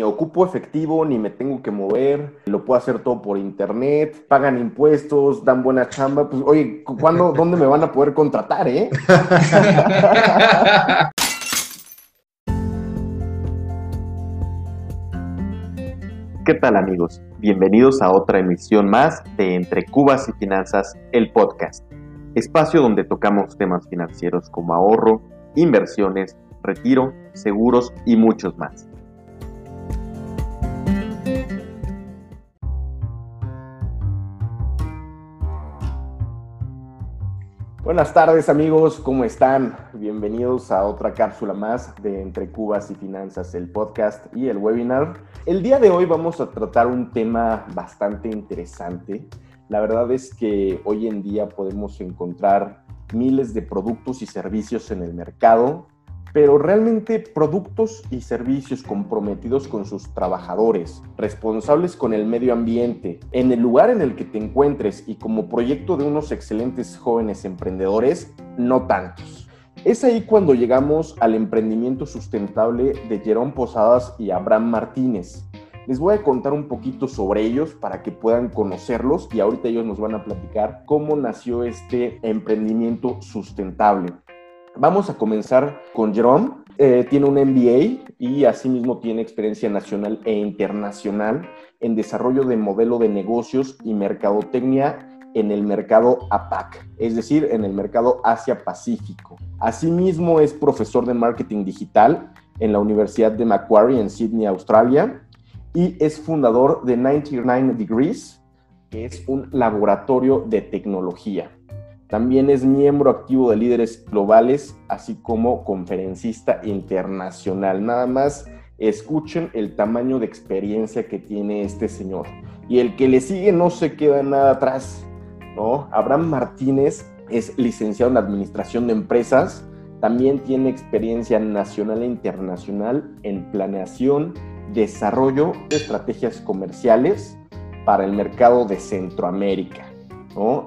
ni ocupo efectivo, ni me tengo que mover, lo puedo hacer todo por internet, pagan impuestos, dan buena chamba. Pues, oye, ¿cuándo, dónde me van a poder contratar, eh? ¿Qué tal amigos? Bienvenidos a otra emisión más de Entre Cubas y Finanzas, el podcast, espacio donde tocamos temas financieros como ahorro, inversiones, retiro, seguros y muchos más. Buenas tardes amigos, ¿cómo están? Bienvenidos a otra cápsula más de Entre Cubas y Finanzas, el podcast y el webinar. El día de hoy vamos a tratar un tema bastante interesante. La verdad es que hoy en día podemos encontrar miles de productos y servicios en el mercado pero realmente productos y servicios comprometidos con sus trabajadores, responsables con el medio ambiente, en el lugar en el que te encuentres y como proyecto de unos excelentes jóvenes emprendedores, no tantos. Es ahí cuando llegamos al emprendimiento sustentable de Jerón Posadas y Abraham Martínez. Les voy a contar un poquito sobre ellos para que puedan conocerlos y ahorita ellos nos van a platicar cómo nació este emprendimiento sustentable. Vamos a comenzar con Jerome. Eh, tiene un MBA y asimismo tiene experiencia nacional e internacional en desarrollo de modelo de negocios y mercadotecnia en el mercado APAC, es decir, en el mercado Asia-Pacífico. Asimismo es profesor de marketing digital en la Universidad de Macquarie en Sydney, Australia, y es fundador de 99 Degrees, que es un laboratorio de tecnología. También es miembro activo de líderes globales, así como conferencista internacional. Nada más escuchen el tamaño de experiencia que tiene este señor. Y el que le sigue no se queda nada atrás, ¿no? Abraham Martínez es licenciado en Administración de Empresas, también tiene experiencia nacional e internacional en planeación, desarrollo de estrategias comerciales para el mercado de Centroamérica.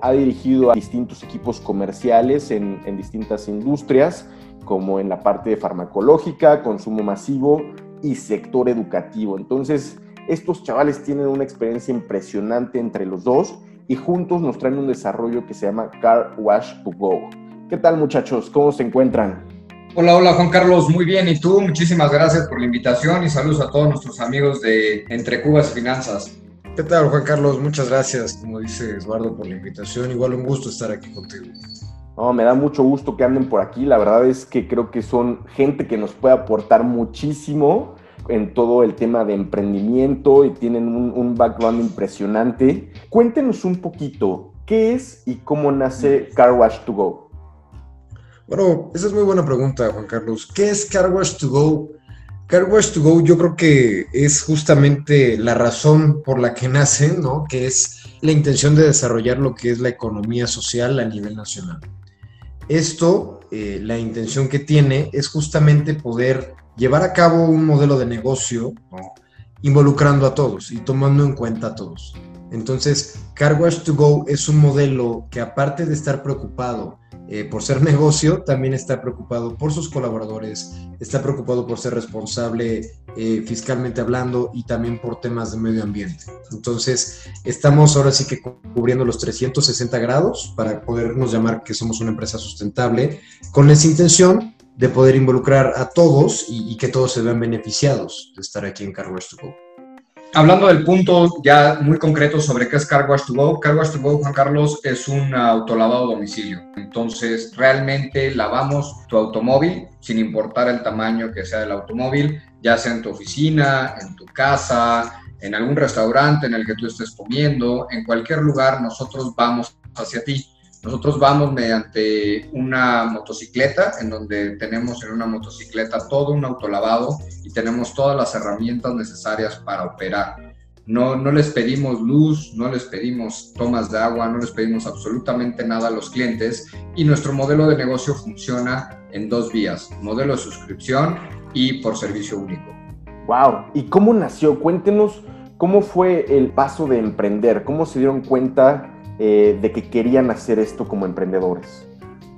Ha dirigido a distintos equipos comerciales en, distintas industrias, como en la parte de farmacológica, consumo masivo y sector educativo. Entonces, estos chavales tienen una experiencia impresionante entre los dos y juntos nos traen un desarrollo que se llama Car Wash to Go. ¿Qué tal muchachos? ¿Cómo se encuentran? Hola, hola Juan Carlos, muy bien. ¿Y tú? Muchísimas gracias por la invitación y saludos a todos nuestros amigos de Entre Cubas Finanzas. ¿Qué tal, Juan Carlos? Muchas gracias, como dice Eduardo, por la invitación. Igual un gusto estar aquí contigo. No, me da mucho gusto que anden por aquí. La verdad es que creo que son gente que nos puede aportar muchísimo en todo el tema de emprendimiento y tienen un, background impresionante. Cuéntenos un poquito, ¿qué es y cómo nace Car Wash to Go? Bueno, esa es muy buena pregunta, Juan Carlos. ¿Qué es Car Wash to Go? Car to Go yo creo que es justamente la razón por la que nace, ¿no? Que es la intención de desarrollar lo que es la economía social a nivel nacional. Esto, eh, la intención que tiene es justamente poder llevar a cabo un modelo de negocio involucrando a todos y tomando en cuenta a todos. Entonces, Car to Go es un modelo que aparte de estar preocupado eh, por ser negocio, también está preocupado por sus colaboradores, está preocupado por ser responsable eh, fiscalmente hablando y también por temas de medio ambiente. Entonces, estamos ahora sí que cubriendo los 360 grados para podernos llamar que somos una empresa sustentable, con esa intención de poder involucrar a todos y, que todos se vean beneficiados de estar aquí en Carwash to hablando del punto ya muy concreto sobre qué es Car Wash to Go, Car to Go, Juan Carlos, es un autolavado domicilio. Entonces, realmente lavamos tu automóvil, sin importar el tamaño que sea del automóvil, ya sea en tu oficina, en tu casa, en algún restaurante en el que tú estés comiendo, en cualquier lugar, nosotros vamos hacia ti. Nosotros vamos mediante una motocicleta, en donde tenemos en una motocicleta todo un autolavado y tenemos todas las herramientas necesarias para operar. No, no les pedimos luz, no les pedimos tomas de agua, no les pedimos absolutamente nada a los clientes y nuestro modelo de negocio funciona en dos vías, modelo de suscripción y por servicio único. Wow, ¿y cómo nació? Cuéntenos cómo fue el paso de emprender, cómo se dieron cuenta eh, de que querían hacer esto como emprendedores?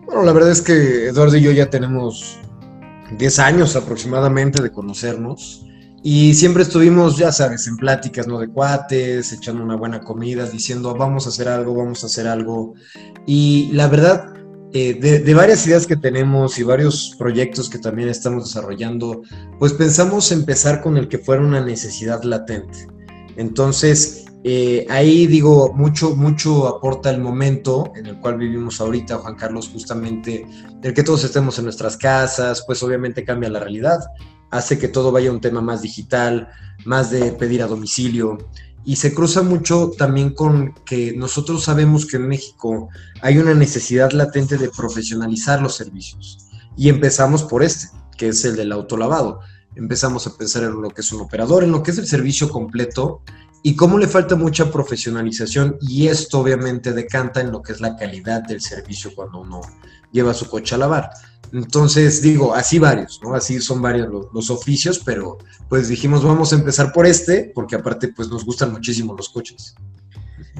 Bueno, la verdad es que Eduardo y yo ya tenemos 10 años aproximadamente de conocernos Y siempre estuvimos, ya sabes, en pláticas, ¿no? De cuates, echando una buena comida, diciendo, vamos a hacer algo, vamos a hacer algo. Y la verdad, eh, de, varias ideas que tenemos y varios proyectos que también estamos desarrollando, pues pensamos empezar con el que fuera una necesidad latente. Entonces, eh, ahí digo, mucho, mucho aporta el momento en el cual vivimos ahorita, Juan Carlos, justamente el que todos estemos en nuestras casas, pues obviamente cambia la realidad, hace que todo vaya a un tema más digital, más de pedir a domicilio, y se cruza mucho también con que nosotros sabemos que en México hay una necesidad latente de profesionalizar los servicios. Y empezamos por este, que es el del autolavado. Empezamos a pensar en lo que es un operador, en lo que es el servicio completo y cómo le falta mucha profesionalización y esto obviamente decanta en lo que es la calidad del servicio cuando uno lleva su coche a lavar. Entonces, digo, así varios, ¿no? Así son varios los, oficios, pero pues dijimos, vamos a empezar por este, porque aparte, pues nos gustan muchísimo los coches.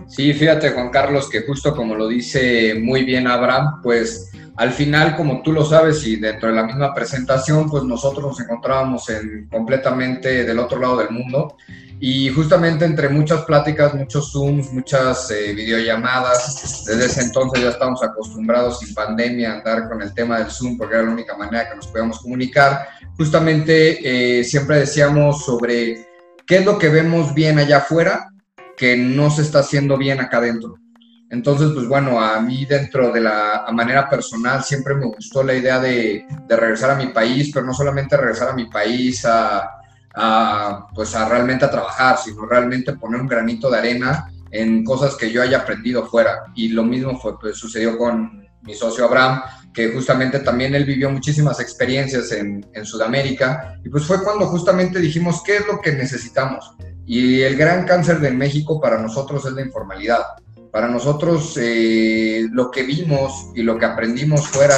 Sí, fíjate, Juan Carlos, que justo como lo dice muy bien Abraham, pues al final, como tú lo sabes, y dentro de la misma presentación, pues nosotros nos encontrábamos en, completamente del otro lado del mundo. Y justamente entre muchas pláticas, muchos Zooms, muchas eh, videollamadas, desde ese entonces ya estamos acostumbrados sin pandemia a andar con el tema del Zoom porque era la única manera que nos podíamos comunicar. Justamente eh, siempre decíamos sobre qué es lo que vemos bien allá afuera que no se está haciendo bien acá adentro. Entonces, pues bueno, a mí dentro de la manera personal siempre me gustó la idea de, regresar a mi país, pero no solamente regresar a mi país a a, pues a realmente a trabajar, sino realmente poner un granito de arena en cosas que yo haya aprendido fuera. Y lo mismo fue, pues, sucedió con mi socio Abraham, que justamente también él vivió muchísimas experiencias en, en, Sudamérica. Y pues fue cuando justamente dijimos, ¿qué es lo que necesitamos? Y el gran cáncer de México para nosotros es la informalidad. Para nosotros eh, lo que vimos y lo que aprendimos fuera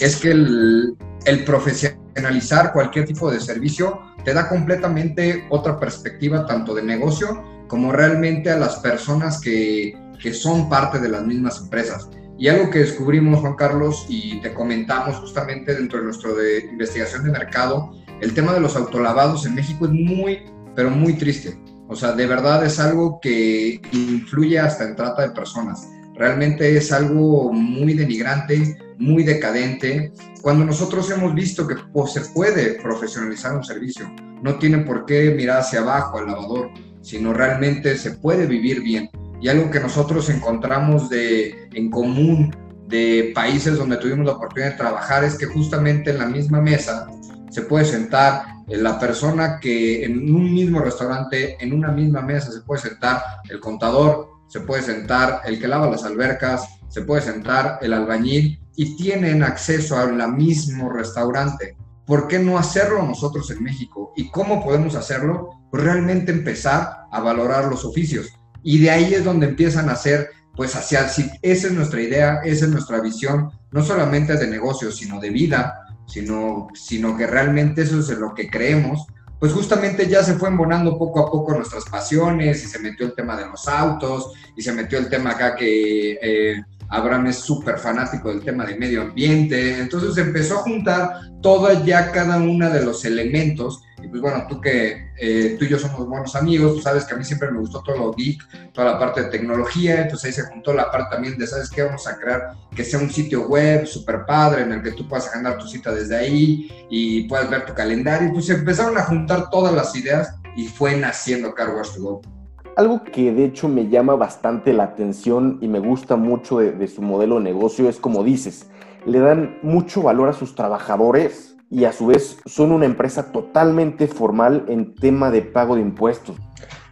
es que el, el profesionalizar cualquier tipo de servicio te da completamente otra perspectiva tanto de negocio como realmente a las personas que, que son parte de las mismas empresas. Y algo que descubrimos, Juan Carlos, y te comentamos justamente dentro de nuestra de investigación de mercado, el tema de los autolavados en México es muy, pero muy triste. O sea, de verdad es algo que influye hasta en trata de personas. Realmente es algo muy denigrante, muy decadente, cuando nosotros hemos visto que pues, se puede profesionalizar un servicio. No tiene por qué mirar hacia abajo al lavador, sino realmente se puede vivir bien. Y algo que nosotros encontramos de, en común de países donde tuvimos la oportunidad de trabajar es que justamente en la misma mesa se puede sentar la persona que en un mismo restaurante, en una misma mesa se puede sentar el contador, se puede sentar el que lava las albercas, se puede sentar el albañil y tienen acceso al mismo restaurante. ¿Por qué no hacerlo nosotros en México? ¿Y cómo podemos hacerlo? Pues realmente empezar a valorar los oficios. Y de ahí es donde empiezan a hacer, pues hacia, esa es nuestra idea, esa es nuestra visión, no solamente de negocio, sino de vida, sino, sino que realmente eso es lo que creemos, pues justamente ya se fue embonando poco a poco nuestras pasiones y se metió el tema de los autos y se metió el tema acá que eh, Abraham es súper fanático del tema de medio ambiente, entonces empezó a juntar toda ya cada una de los elementos, y pues bueno, tú que eh, tú y yo somos buenos amigos, tú sabes que a mí siempre me gustó todo lo geek, toda la parte de tecnología, entonces ahí se juntó la parte también de, ¿sabes qué? Vamos a crear que sea un sitio web súper padre en el que tú puedas agendar tu cita desde ahí y puedas ver tu calendario, y pues empezaron a juntar todas las ideas y fue naciendo Car Wash to Go. Algo que de hecho me llama bastante la atención y me gusta mucho de, su modelo de negocio es como dices, le dan mucho valor a sus trabajadores y a su vez son una empresa totalmente formal en tema de pago de impuestos.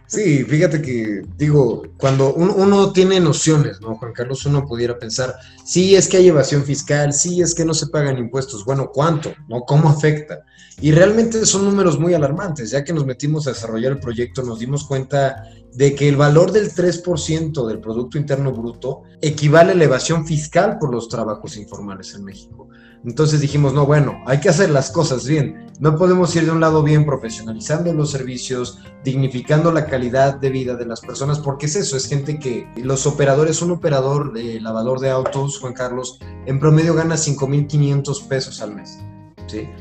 Sí, fíjate que digo, cuando uno, tiene nociones, ¿no, Juan Carlos? Uno pudiera pensar, sí, es que hay evasión fiscal, sí, es que no se pagan impuestos. Bueno, ¿cuánto? ¿No? ¿Cómo afecta? Y realmente son números muy alarmantes. Ya que nos metimos a desarrollar el proyecto, nos dimos cuenta de que el valor del 3% del Producto Interno Bruto equivale a la evasión fiscal por los trabajos informales en México. Entonces dijimos, no, bueno, hay que hacer las cosas bien. No podemos ir de un lado bien profesionalizando los servicios, dignificando la calidad de vida de las personas, porque es eso, es gente que los operadores, un operador de lavador de autos, Juan Carlos, en promedio gana 5.500 pesos al mes.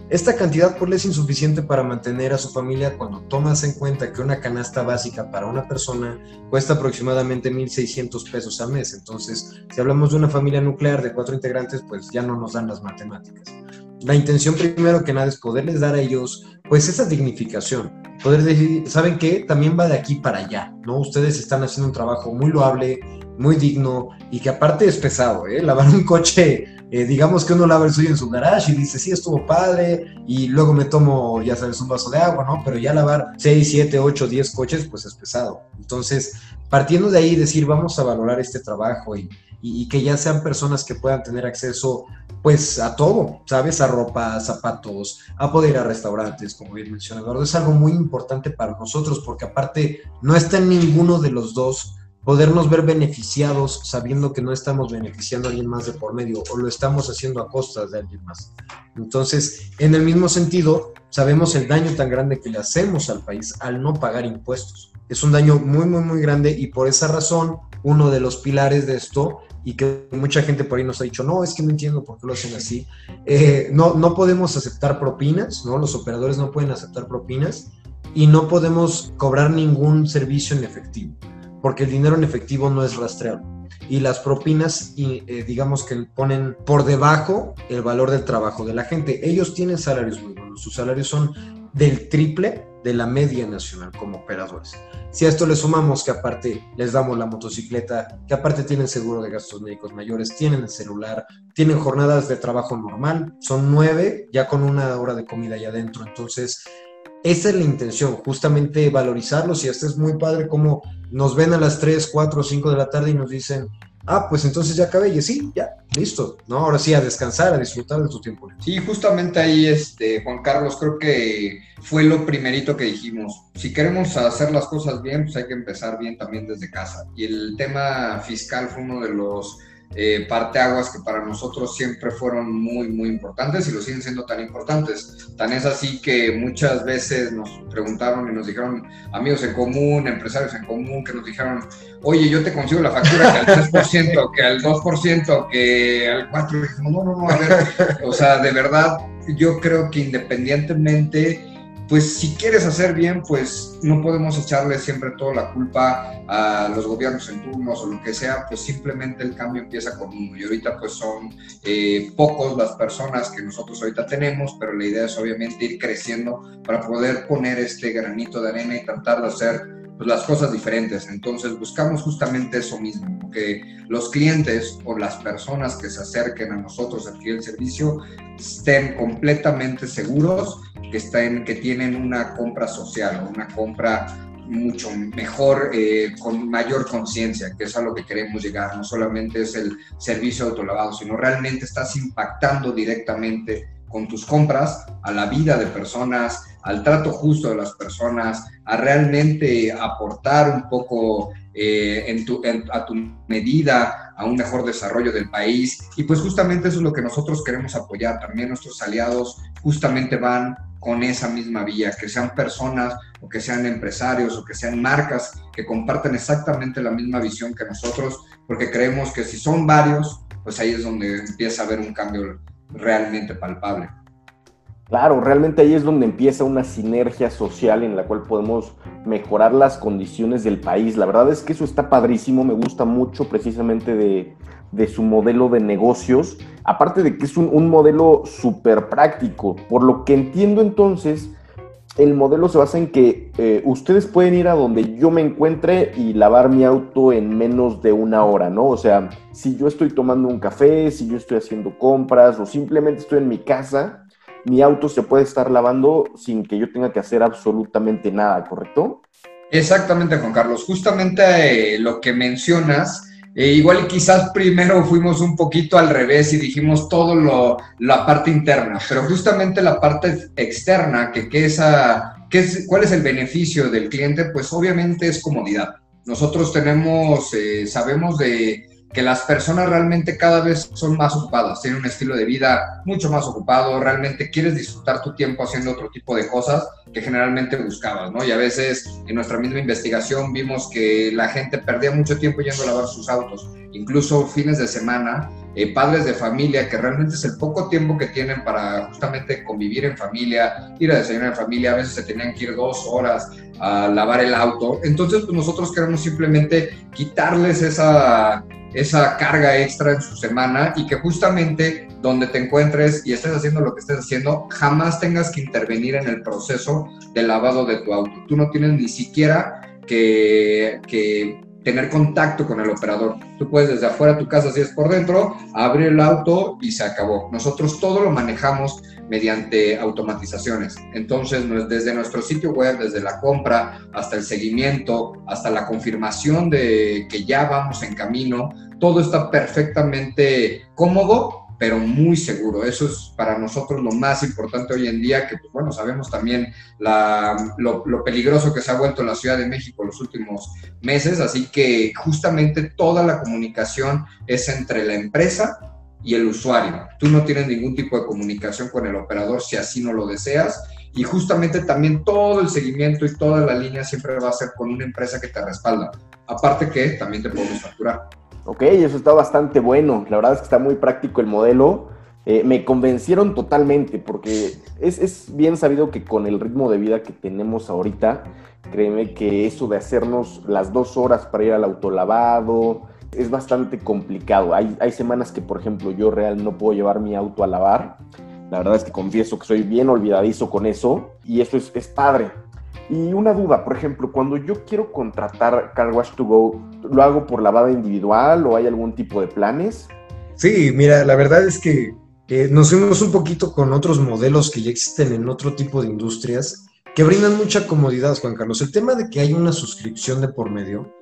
Esta cantidad por es insuficiente para mantener a su familia cuando tomas en cuenta que una canasta básica para una persona cuesta aproximadamente 1.600 pesos al mes. Entonces, si hablamos de una familia nuclear de cuatro integrantes, pues ya no nos dan las matemáticas. La intención primero que nada es poderles dar a ellos pues esa dignificación, poder decir, ¿saben qué? También va de aquí para allá, ¿no? Ustedes están haciendo un trabajo muy loable, muy digno y que aparte es pesado, ¿eh? Lavar un coche, eh, digamos que uno lava el suyo en su garage y dice, sí, estuvo padre y luego me tomo, ya sabes, un vaso de agua, ¿no? Pero ya lavar 6, 7, 8, 10 coches, pues es pesado. Entonces, partiendo de ahí, decir, vamos a valorar este trabajo y, y, que ya sean personas que puedan tener acceso pues a todo, ¿sabes? A ropa, zapatos, a poder ir a restaurantes, como bien mencionó Eduardo. Es algo muy importante para nosotros porque aparte no está en ninguno de los dos podernos ver beneficiados sabiendo que no estamos beneficiando a alguien más de por medio o lo estamos haciendo a costas de alguien más. Entonces, en el mismo sentido, sabemos el daño tan grande que le hacemos al país al no pagar impuestos. Es un daño muy, muy, muy grande y por esa razón, uno de los pilares de esto y que mucha gente por ahí nos ha dicho, no, es que no entiendo por qué lo hacen así. Eh, no, no podemos aceptar propinas, ¿no? Los operadores no pueden aceptar propinas y no podemos cobrar ningún servicio en efectivo, porque el dinero en efectivo no es rastreable. Y las propinas, eh, digamos que ponen por debajo el valor del trabajo de la gente. Ellos tienen salarios muy buenos, sus salarios son del triple de la media nacional como operadores. Si a esto le sumamos que aparte les damos la motocicleta, que aparte tienen seguro de gastos médicos mayores, tienen el celular, tienen jornadas de trabajo normal, son nueve, ya con una hora de comida allá adentro. Entonces, esa es la intención, justamente valorizarlos y esto es muy padre como nos ven a las 3, 4, 5 de la tarde y nos dicen, ah, pues entonces ya acabé, y sí, ya, listo, ¿no? Ahora sí, a descansar, a disfrutar de tu tiempo. Sí, justamente ahí, este, Juan Carlos, creo que fue lo primerito que dijimos. Si queremos hacer las cosas bien, pues hay que empezar bien también desde casa. Y el tema fiscal fue uno de los eh, parteaguas que para nosotros siempre fueron muy, muy importantes y lo siguen siendo tan importantes. Tan es así que muchas veces nos preguntaron y nos dijeron amigos en común, empresarios en común, que nos dijeron, oye, yo te consigo la factura que al 3%, que al 2%, que al 4%. Y dijimos, no, no, no, a ver, o sea, de verdad, yo creo que independientemente pues si quieres hacer bien, pues no podemos echarle siempre toda la culpa a los gobiernos en turnos o lo que sea, pues simplemente el cambio empieza con uno. Y ahorita pues son eh, pocos las personas que nosotros ahorita tenemos, pero la idea es obviamente ir creciendo para poder poner este granito de arena y tratar de hacer pues, las cosas diferentes. Entonces buscamos justamente eso mismo, que los clientes o las personas que se acerquen a nosotros a adquirir el servicio estén completamente seguros que, estén, que tienen una compra social o una compra mucho mejor, eh, con mayor conciencia, que es a lo que queremos llegar. No solamente es el servicio autolavado, sino realmente estás impactando directamente con tus compras a la vida de personas, al trato justo de las personas, a realmente aportar un poco eh, en tu, a tu medida a un mejor desarrollo del país. Y pues justamente eso es lo que nosotros queremos apoyar. También nuestros aliados justamente van con esa misma vía, que sean personas o que sean empresarios o que sean marcas que comparten exactamente la misma visión que nosotros, porque creemos que si son varios, pues ahí es donde empieza a haber un cambio realmente palpable. Claro, realmente ahí es donde empieza una sinergia social en la cual podemos mejorar las condiciones del país. La verdad es que eso está padrísimo, me gusta mucho precisamente de, su modelo de negocios, aparte de que es un, modelo súper práctico. Por lo que entiendo entonces, el modelo se basa en que eh, ustedes pueden ir a donde yo me encuentre y lavar mi auto en menos de una hora, ¿no? O sea, si yo estoy tomando un café, si yo estoy haciendo compras o simplemente estoy en mi casa mi auto se puede estar lavando sin que yo tenga que hacer absolutamente nada, ¿correcto? Exactamente, Juan Carlos. Justamente eh, lo que mencionas, eh, igual quizás primero fuimos un poquito al revés y dijimos todo lo, la parte interna, pero justamente la parte externa, que, que esa, que es, ¿cuál es el beneficio del cliente? Pues obviamente es comodidad. Nosotros tenemos, eh, sabemos de que las personas realmente cada vez son más ocupadas, tienen un estilo de vida mucho más ocupado, realmente quieres disfrutar tu tiempo haciendo otro tipo de cosas que generalmente buscabas, ¿no? Y a veces en nuestra misma investigación vimos que la gente perdía mucho tiempo yendo a lavar sus autos, incluso fines de semana, eh, padres de familia, que realmente es el poco tiempo que tienen para justamente convivir en familia, ir a desayunar en familia, a veces se tenían que ir dos horas a lavar el auto. Entonces, pues nosotros queremos simplemente quitarles esa, esa carga extra en su semana y que justamente donde te encuentres y estés haciendo lo que estés haciendo, jamás tengas que intervenir en el proceso de lavado de tu auto. Tú no tienes ni siquiera que, que tener contacto con el operador. Tú puedes desde afuera de tu casa, si es por dentro, abrir el auto y se acabó. Nosotros todo lo manejamos mediante automatizaciones. Entonces, desde nuestro sitio web, desde la compra hasta el seguimiento, hasta la confirmación de que ya vamos en camino, todo está perfectamente cómodo pero muy seguro. Eso es para nosotros lo más importante hoy en día, que pues, bueno, sabemos también lo, lo, peligroso que se ha vuelto la Ciudad de México los últimos meses, así que justamente toda la comunicación es entre la empresa y el usuario. Tú no tienes ningún tipo de comunicación con el operador si así no lo deseas. Y justamente también todo el seguimiento y toda la línea siempre va a ser con una empresa que te respalda. Aparte que también te podemos facturar. Ok, eso está bastante bueno. La verdad es que está muy práctico el modelo. Eh, me convencieron totalmente porque es, es, bien sabido que con el ritmo de vida que tenemos ahorita, créeme que eso de hacernos las dos horas para ir al autolavado es bastante complicado. Hay, hay semanas que, por ejemplo, yo real no puedo llevar mi auto a lavar. La verdad es que confieso que soy bien olvidadizo con eso y eso es, es padre. Y una duda, por ejemplo, cuando yo quiero contratar Car Wash to Go, ¿lo hago por lavada individual o hay algún tipo de planes? Sí, mira, la verdad es que nos fuimos un poquito con otros modelos que ya existen en otro tipo de industrias que brindan mucha comodidad, Juan Carlos. El tema de que hay una suscripción de por medio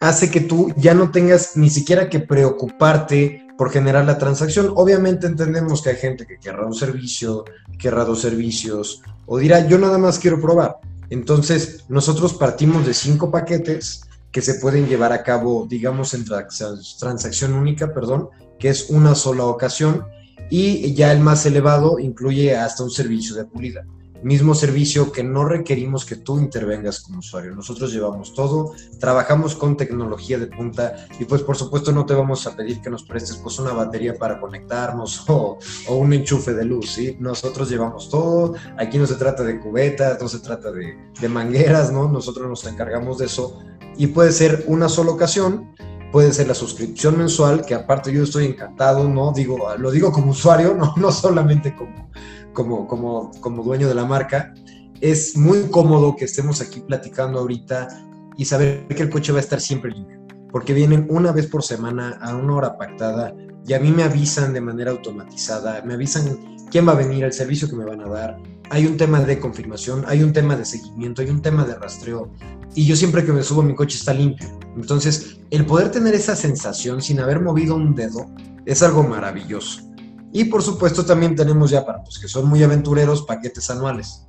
hace que tú ya no tengas ni siquiera que preocuparte por generar la transacción. Obviamente entendemos que hay gente que querrá un servicio, querrá dos servicios, o dirá, yo nada más quiero probar. Entonces, nosotros partimos de cinco paquetes que se pueden llevar a cabo, digamos, en transacción única, perdón, que es una sola ocasión, y ya el más elevado incluye hasta un servicio de pulida mismo servicio que no requerimos que tú intervengas como usuario. Nosotros llevamos todo, trabajamos con tecnología de punta y pues por supuesto no te vamos a pedir que nos prestes pues una batería para conectarnos o, un enchufe de luz, ¿sí? Nosotros llevamos todo, aquí no se trata de cubetas, no se trata de, de mangueras, ¿no? Nosotros nos encargamos de eso y puede ser una sola ocasión puede ser la suscripción mensual, que aparte yo estoy encantado, ¿no? Digo, lo digo como usuario, no, no solamente como, como, como, como dueño de la marca. Es muy cómodo que estemos aquí platicando ahorita y saber que el coche va a estar siempre limpio, porque vienen una vez por semana a una hora pactada y a mí me avisan de manera automatizada, me avisan quién va a venir, el servicio que me van a dar. Hay un tema de confirmación, hay un tema de seguimiento, hay un tema de rastreo y yo siempre que me subo a mi coche está limpio. Entonces, el poder tener esa sensación sin haber movido un dedo es algo maravilloso. Y por supuesto también tenemos ya para los que son muy aventureros paquetes anuales.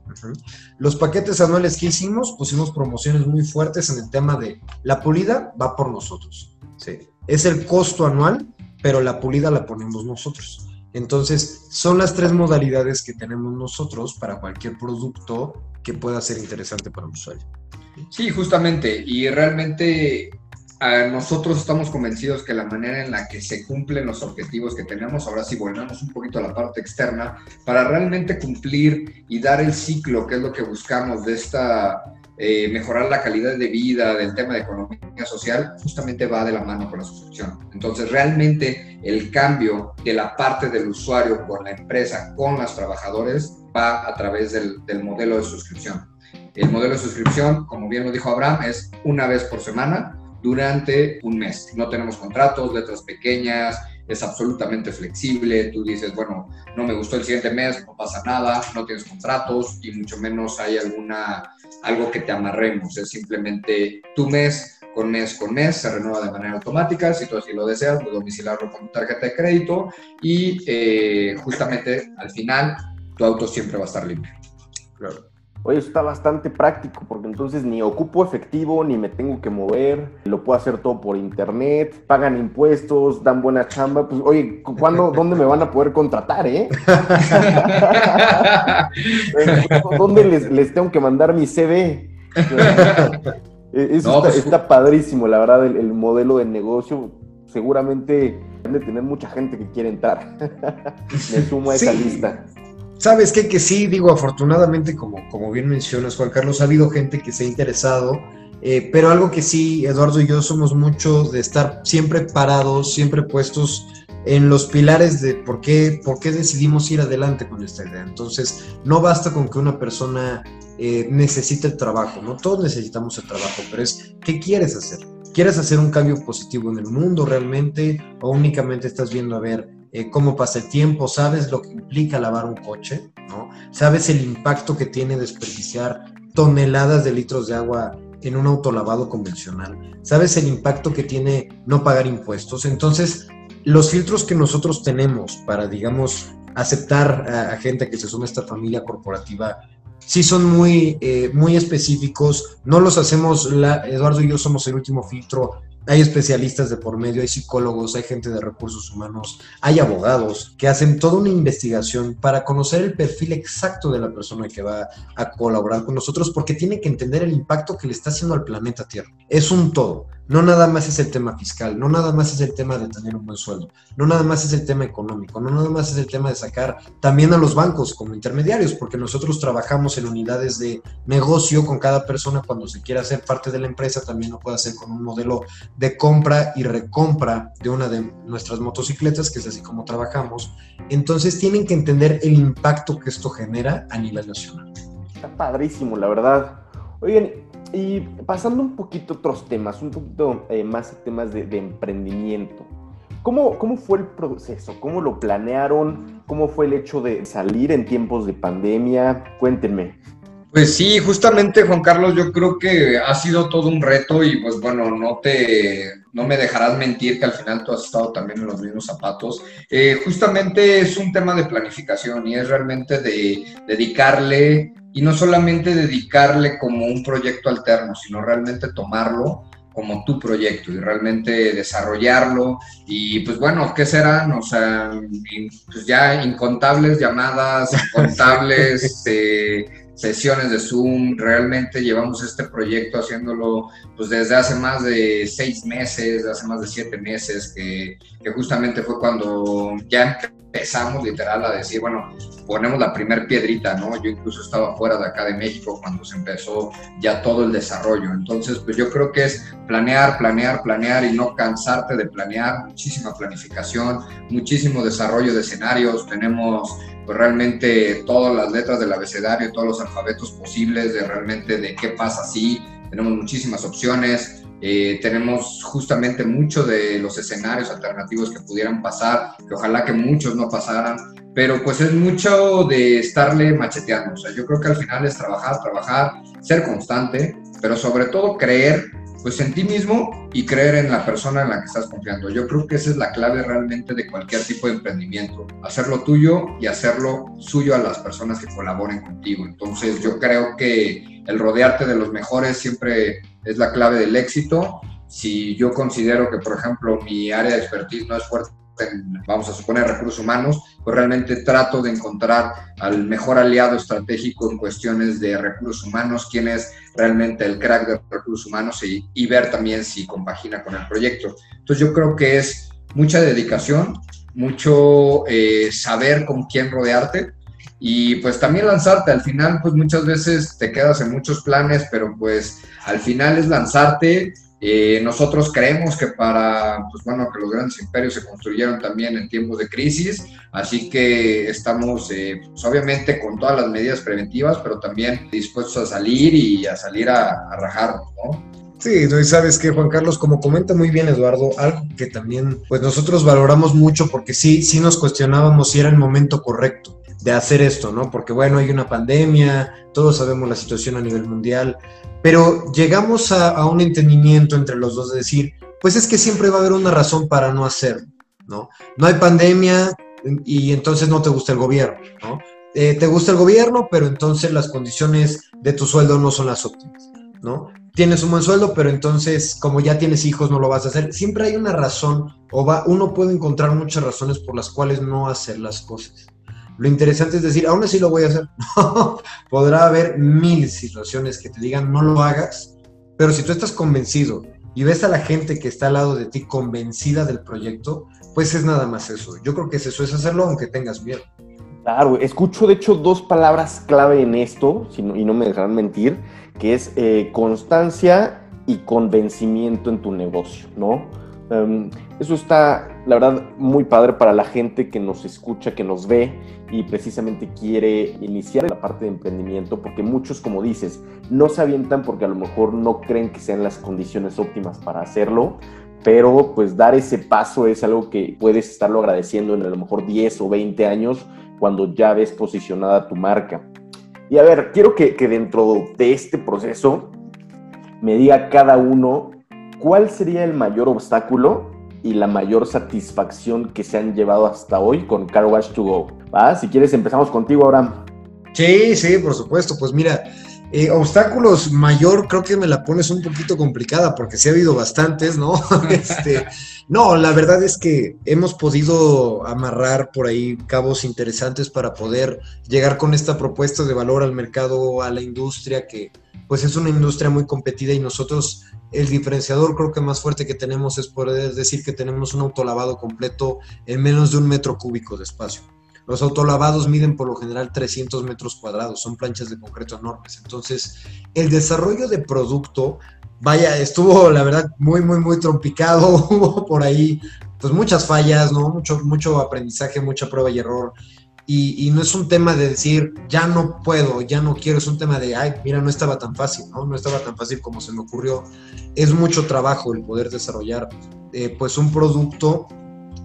Los paquetes anuales que hicimos, pusimos promociones muy fuertes en el tema de la pulida va por nosotros. Sí. Es el costo anual, pero la pulida la ponemos nosotros. Entonces, son las tres modalidades que tenemos nosotros para cualquier producto que pueda ser interesante para un usuario. Sí, justamente. Y realmente nosotros estamos convencidos que la manera en la que se cumplen los objetivos que tenemos, ahora sí volvemos un poquito a la parte externa, para realmente cumplir y dar el ciclo, que es lo que buscamos de esta, eh, mejorar la calidad de vida, del tema de economía social, justamente va de la mano con la suscripción. Entonces, realmente el cambio de la parte del usuario con la empresa, con los trabajadores, va a través del, del modelo de suscripción. El modelo de suscripción, como bien lo dijo Abraham, es una vez por semana durante un mes. No tenemos contratos, letras pequeñas, es absolutamente flexible. Tú dices, bueno, no me gustó el siguiente mes, no pasa nada, no tienes contratos y mucho menos hay alguna, algo que te amarremos. Es simplemente tu mes con mes con mes, se renueva de manera automática. Si tú así lo deseas, puedes domiciliarlo con tu tarjeta de crédito y eh, justamente al final tu auto siempre va a estar limpio. Claro. Oye, eso está bastante práctico porque entonces ni ocupo efectivo, ni me tengo que mover, lo puedo hacer todo por internet, pagan impuestos, dan buena chamba. Pues, oye, ¿cuándo, dónde me van a poder contratar, eh? ¿Dónde les, tengo que mandar mi CV? Eso está, pues, está, padrísimo, la verdad, el, el modelo de negocio seguramente de tener mucha gente que quiere entrar. Me sumo a esa lista. ¿Sabes qué? Que sí, digo, afortunadamente, como, como bien mencionas, Juan Carlos, ha habido gente que se ha interesado, eh, pero algo que sí, Eduardo y yo somos mucho de estar siempre parados, siempre puestos en los pilares de por qué, por qué decidimos ir adelante con esta idea. Entonces, no basta con que una persona eh, necesite el trabajo, ¿no? Todos necesitamos el trabajo, pero es, ¿qué quieres hacer? ¿Quieres hacer un cambio positivo en el mundo realmente o únicamente estás viendo a ver eh, cómo pasa el tiempo? ¿Sabes lo que implica lavar un coche? ¿no? ¿Sabes el impacto que tiene desperdiciar toneladas de litros de agua en un autolavado convencional? ¿Sabes el impacto que tiene no pagar impuestos? Entonces, los filtros que nosotros tenemos para, digamos, aceptar a, gente que se suma a esta familia corporativa sí son muy, eh, muy específicos. No los hacemos, Eduardo y yo somos el último filtro. Hay especialistas de por medio, hay psicólogos, hay gente de recursos humanos, hay abogados que hacen toda una investigación para conocer el perfil exacto de la persona que va a colaborar con nosotros porque tiene que entender el impacto que le está haciendo al planeta Tierra. Es un todo. No nada más es el tema fiscal, no nada más es el tema de tener un buen sueldo, no nada más es el tema económico, no nada más es el tema de sacar también a los bancos como intermediarios, porque nosotros trabajamos en unidades de negocio con cada persona cuando se quiere hacer parte de la empresa, también lo puede hacer con un modelo de compra y recompra de una de nuestras motocicletas, que es así como trabajamos. Entonces tienen que entender el impacto que esto genera a nivel nacional. Está padrísimo, la verdad. Oigan, y pasando un poquito a otros temas, un poquito eh, más a temas de, emprendimiento. ¿Cómo, ¿Cómo, fue el proceso? ¿Cómo lo planearon? ¿Cómo fue el hecho de salir en tiempos de pandemia? Cuéntenme. Pues sí, justamente Juan Carlos, yo creo que ha sido todo un reto y pues bueno, no te, no me dejarás mentir que al final tú has estado también en los mismos zapatos. Eh, justamente es un tema de planificación y es realmente de dedicarle y no solamente dedicarle como un proyecto alterno, sino realmente tomarlo como tu proyecto y realmente desarrollarlo. Y pues bueno, ¿qué serán? O sea, pues ya incontables llamadas, incontables eh, sesiones de Zoom. Realmente llevamos este proyecto haciéndolo pues desde hace más de seis meses, hace más de siete meses, que, que justamente fue cuando ya empezamos literal a decir, bueno, ponemos la primer piedrita, ¿no? Yo incluso estaba fuera de acá de México cuando se empezó ya todo el desarrollo. Entonces, pues yo creo que es planear, planear, planear y no cansarte de planear, muchísima planificación, muchísimo desarrollo de escenarios. Tenemos pues realmente todas las letras del abecedario, todos los alfabetos posibles de realmente de qué pasa si. Tenemos muchísimas opciones eh, tenemos justamente mucho de los escenarios alternativos que pudieran pasar, que ojalá que muchos no pasaran, pero pues es mucho de estarle macheteando. O sea, yo creo que al final es trabajar, trabajar, ser constante, pero sobre todo creer pues en ti mismo y creer en la persona en la que estás confiando. Yo creo que esa es la clave realmente de cualquier tipo de emprendimiento, hacerlo tuyo y hacerlo suyo a las personas que colaboren contigo. Entonces yo creo que el rodearte de los mejores siempre es la clave del éxito. Si yo considero que, por ejemplo, mi área de expertise no es fuerte vamos a suponer, recursos humanos, pues realmente trato de encontrar al mejor aliado estratégico en cuestiones de recursos humanos, quién es realmente el crack de recursos humanos y, ver también si compagina con el proyecto. Entonces yo creo que es mucha dedicación, mucho eh, saber con quién rodearte y pues también lanzarte. Al final, pues muchas veces te quedas en muchos planes, pero pues al final es lanzarte eh, nosotros creemos que para, pues bueno, que los grandes imperios se construyeron también en tiempos de crisis, así que estamos, eh, pues obviamente, con todas las medidas preventivas, pero también dispuestos a salir y a salir a, a rajarnos, ¿no? Sí, y sabes que Juan Carlos, como comenta muy bien Eduardo, algo que también pues nosotros valoramos mucho porque sí, sí nos cuestionábamos si era el momento correcto de hacer esto, ¿no? Porque bueno, hay una pandemia, todos sabemos la situación a nivel mundial, pero llegamos a, un entendimiento entre los dos de decir, pues es que siempre va a haber una razón para no hacerlo, ¿no? No hay pandemia y entonces no te gusta el gobierno, ¿no? Eh, te gusta el gobierno, pero entonces las condiciones de tu sueldo no son las óptimas, ¿no? Tienes un buen sueldo, pero entonces como ya tienes hijos no lo vas a hacer. Siempre hay una razón o va, uno puede encontrar muchas razones por las cuales no hacer las cosas. Lo interesante es decir, aún así lo voy a hacer. Podrá haber mil situaciones que te digan no lo hagas, pero si tú estás convencido y ves a la gente que está al lado de ti convencida del proyecto, pues es nada más eso. Yo creo que es eso, es hacerlo aunque tengas miedo. Claro, escucho de hecho dos palabras clave en esto, y no me dejarán mentir, que es eh, constancia y convencimiento en tu negocio, ¿no? Em, eso está, la verdad, muy padre para la gente que nos escucha, que nos ve y precisamente quiere iniciar la parte de emprendimiento, porque muchos, como dices, no se avientan porque a lo mejor no creen que sean las condiciones óptimas para hacerlo, pero pues dar ese paso es algo que puedes estarlo agradeciendo en a lo mejor 10 o 20 años cuando ya ves posicionada tu marca. Y a ver, quiero que, que dentro de este proceso me diga cada uno cuál sería el mayor obstáculo y la mayor satisfacción que se han llevado hasta hoy con Car Wash to Go. ¿Va? Si quieres, empezamos contigo, Abraham. Sí, sí, por supuesto. Pues mira, eh, obstáculos mayor, creo que me la pones un poquito complicada porque sí ha habido bastantes, ¿no? este, no, la verdad es que hemos podido amarrar por ahí cabos interesantes para poder llegar con esta propuesta de valor al mercado, a la industria, que pues es una industria muy competida y nosotros el diferenciador creo que más fuerte que tenemos es poder decir que tenemos un autolavado completo en menos de un metro cúbico de espacio. Los autolavados miden por lo general 300 metros cuadrados, son planchas de concreto enormes. Entonces, el desarrollo de producto, vaya, estuvo la verdad muy, muy, muy trompicado, hubo por ahí pues muchas fallas, ¿no? Mucho, mucho aprendizaje, mucha prueba y error. Y, no es un tema de decir, ya no puedo, ya no quiero, es un tema de, ay, mira, no estaba tan fácil, ¿no? No estaba tan fácil como se me ocurrió. Es mucho trabajo el poder desarrollar, eh, pues, un producto,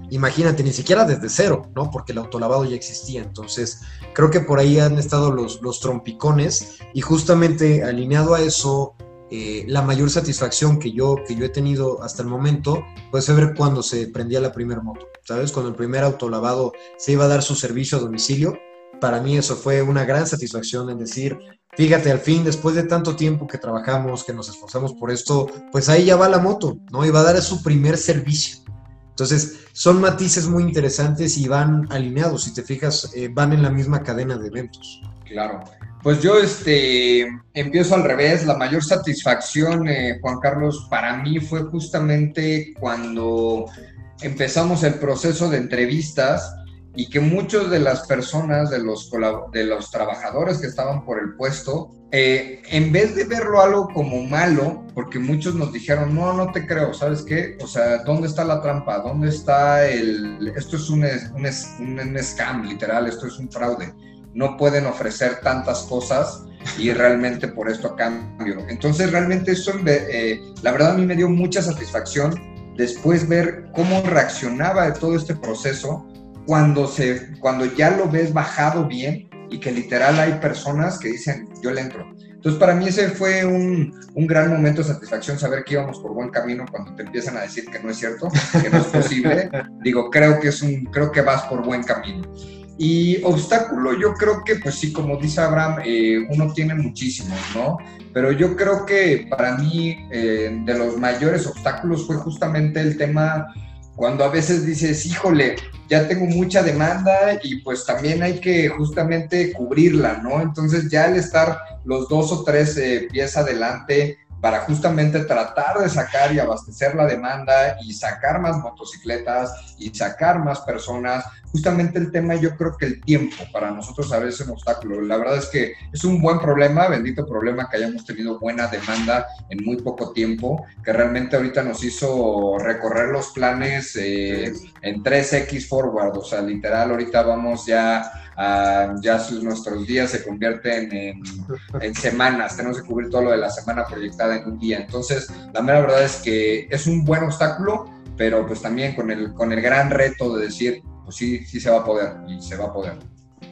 imagínate, ni siquiera desde cero, ¿no? Porque el autolavado ya existía. Entonces, creo que por ahí han estado los, los trompicones y justamente alineado a eso, eh, la mayor satisfacción que yo, que yo he tenido hasta el momento, pues fue ver cuando se prendía la primera moto, ¿sabes? Cuando el primer autolavado se iba a dar su servicio a domicilio. Para mí eso fue una gran satisfacción en decir, fíjate, al fin, después de tanto tiempo que trabajamos, que nos esforzamos por esto, pues ahí ya va la moto, ¿no? Y va a dar su primer servicio. Entonces, son matices muy interesantes y van alineados, si te fijas, eh, van en la misma cadena de eventos. Claro. Pues yo este, empiezo al revés. La mayor satisfacción, eh, Juan Carlos, para mí fue justamente cuando empezamos el proceso de entrevistas y que muchos de las personas, de los, de los trabajadores que estaban por el puesto, eh, en vez de verlo algo como malo, porque muchos nos dijeron, no, no te creo, ¿sabes qué? O sea, ¿dónde está la trampa? ¿Dónde está el... Esto es un, un, un scam, literal, esto es un fraude no pueden ofrecer tantas cosas y realmente por esto a cambio. Entonces realmente eso, eh, la verdad a mí me dio mucha satisfacción después ver cómo reaccionaba de todo este proceso cuando, se, cuando ya lo ves bajado bien y que literal hay personas que dicen, yo le entro. Entonces, para mí ese fue un, un, gran momento de satisfacción saber que íbamos por buen camino cuando te empiezan a decir que no es cierto, que no es posible. Digo, creo que, es un, creo que vas por buen camino. Y obstáculo, yo creo que, pues sí, como dice Abraham, eh, uno tiene muchísimos, ¿no? Pero yo creo que para mí, eh, de los mayores obstáculos fue justamente el tema cuando a veces dices, híjole, ya tengo mucha demanda y pues también hay que justamente cubrirla, ¿no? Entonces ya al estar los dos o tres eh, pies adelante, para justamente tratar de sacar y abastecer la demanda y sacar más motocicletas y sacar más personas. Justamente el tema, yo creo que el tiempo para nosotros a veces es un obstáculo. La verdad es que es un buen problema, bendito problema que hayamos tenido buena demanda en muy poco tiempo, que realmente ahorita nos hizo recorrer los planes eh, en 3X forward, o sea, literal, ahorita vamos ya ya nuestros días se convierten en, semanas, tenemos que cubrir todo lo de la semana proyectada en un día. Entonces, la mera verdad es que es un buen obstáculo, pero pues también con el, con el gran reto de decir, pues sí, sí se va a poder y se va a poder.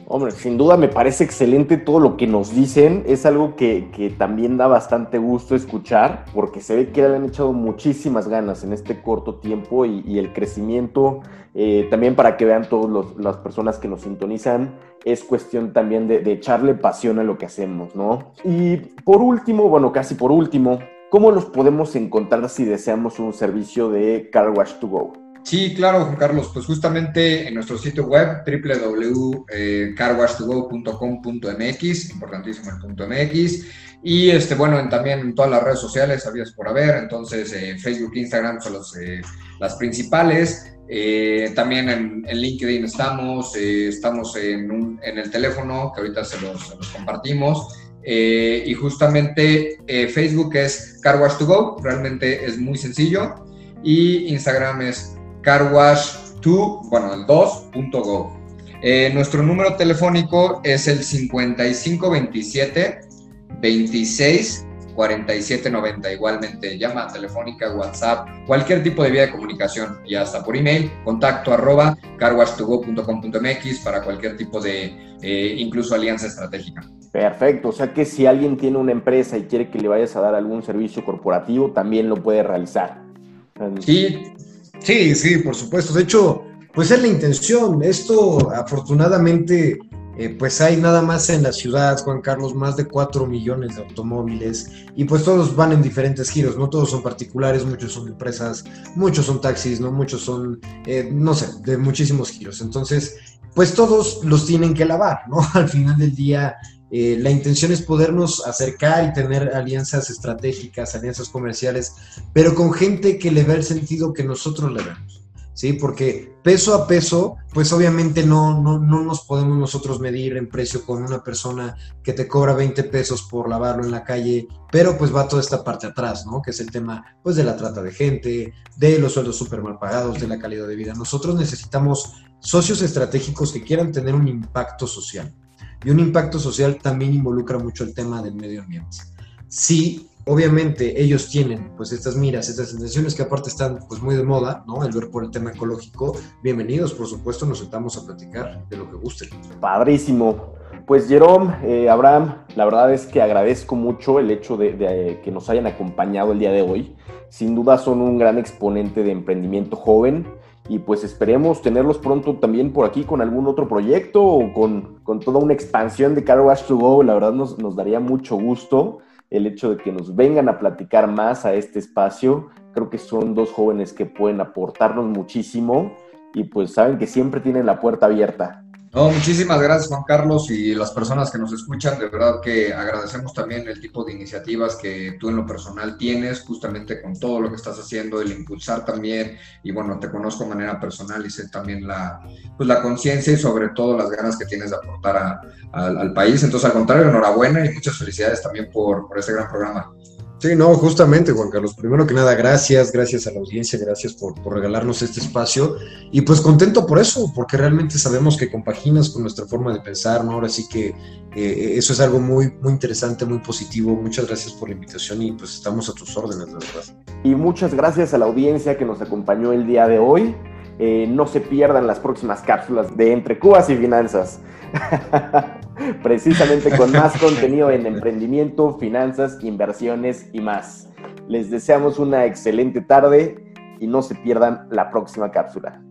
Hombre, sin duda me parece excelente todo lo que nos dicen. Es algo que, también da bastante gusto escuchar, porque se ve que le han echado muchísimas ganas en este corto tiempo y, el crecimiento, eh, también para que vean todas las personas que nos sintonizan, es cuestión también de, de echarle pasión a lo que hacemos, ¿no? Y por último, bueno, casi por último, ¿cómo los podemos encontrar si deseamos un servicio de Car Wash to Go? Sí, claro, Juan Carlos. Pues justamente en nuestro sitio web www.carwashtogocom.com.mx, importantísimo el punto MX. Y este, bueno, también en todas las redes sociales, habías por haber. Entonces, eh, Facebook, Instagram son los, eh, las principales. Eh, también en, LinkedIn estamos, estamos en, en, el teléfono, que ahorita se los, se los compartimos. y justamente Facebook es CarWash2Go, realmente es muy sencillo. Y Instagram es carwash2, bueno, el 2.go. Eh, nuestro número telefónico es el 5527 26 47 90. Igualmente, llama telefónica, WhatsApp, cualquier tipo de vía de comunicación y hasta por email, contacto arroba carwash2go.com.mx para cualquier tipo de eh, incluso alianza estratégica. Perfecto, o sea que si alguien tiene una empresa y quiere que le vayas a dar algún servicio corporativo, también lo puede realizar. Sí, Sí, sí, por supuesto. De hecho, pues es la intención. Esto, afortunadamente, eh, pues hay nada más en la ciudad, Juan Carlos, más de 4 millones de automóviles y pues todos van en diferentes giros, no todos son particulares, muchos son empresas, muchos son taxis, no muchos son, eh, no sé, de muchísimos giros. Entonces, pues todos los tienen que lavar, ¿no? Al final del día, eh, la intención es podernos acercar y tener alianzas estratégicas, alianzas comerciales, pero con gente que le ve el sentido que nosotros le vemos. ¿Sí? Porque peso a peso, pues obviamente no, no, no nos podemos nosotros medir en precio con una persona que te cobra 20 pesos por lavarlo en la calle, pero pues va toda esta parte atrás, ¿no? Que es el tema, pues, de la trata de gente, de los sueldos súper mal pagados, de la calidad de vida. Nosotros necesitamos socios estratégicos que quieran tener un impacto social. Y un impacto social también involucra mucho el tema del medio ambiente. Sí, obviamente ellos tienen pues estas miras, estas intenciones que aparte están pues muy de moda, ¿no? El ver por el tema ecológico. Bienvenidos, por supuesto, nos sentamos a platicar de lo que gusten. Padrísimo. Pues Jerome, eh, Abraham, la verdad es que agradezco mucho el hecho de, de, que nos hayan acompañado el día de hoy. Sin duda son un gran exponente de emprendimiento joven y pues esperemos tenerlos pronto también por aquí con algún otro proyecto o con, con toda una expansión de Car Wash to Go. La verdad nos, nos daría mucho gusto el hecho de que nos vengan a platicar más a este espacio. Creo que son dos jóvenes que pueden aportarnos muchísimo y pues saben que siempre tienen la puerta abierta. No, muchísimas gracias Juan Carlos y las personas que nos escuchan, de verdad que agradecemos también el tipo de iniciativas que tú en lo personal tienes, justamente con todo lo que estás haciendo, el impulsar también, y bueno, te conozco de manera personal y sé también la, pues, la conciencia y sobre todo las ganas que tienes de aportar al país. Entonces, al contrario, enhorabuena y muchas felicidades también por, por este gran programa. Sí, no, justamente, Juan Carlos. Primero que nada, gracias, gracias a la audiencia, gracias por, regalarnos este espacio. Y pues contento por eso, porque realmente sabemos que compaginas con nuestra forma de pensar, ¿no? Ahora sí que eh, eso es algo muy, muy interesante, muy positivo. Muchas gracias por la invitación y pues estamos a tus órdenes, de verdad. Y muchas gracias a la audiencia que nos acompañó el día de hoy. Eh, no se pierdan las próximas cápsulas de Entre Cubas y Finanzas. Precisamente con más contenido en emprendimiento, finanzas, inversiones y más. Les deseamos una excelente tarde y no se pierdan la próxima cápsula.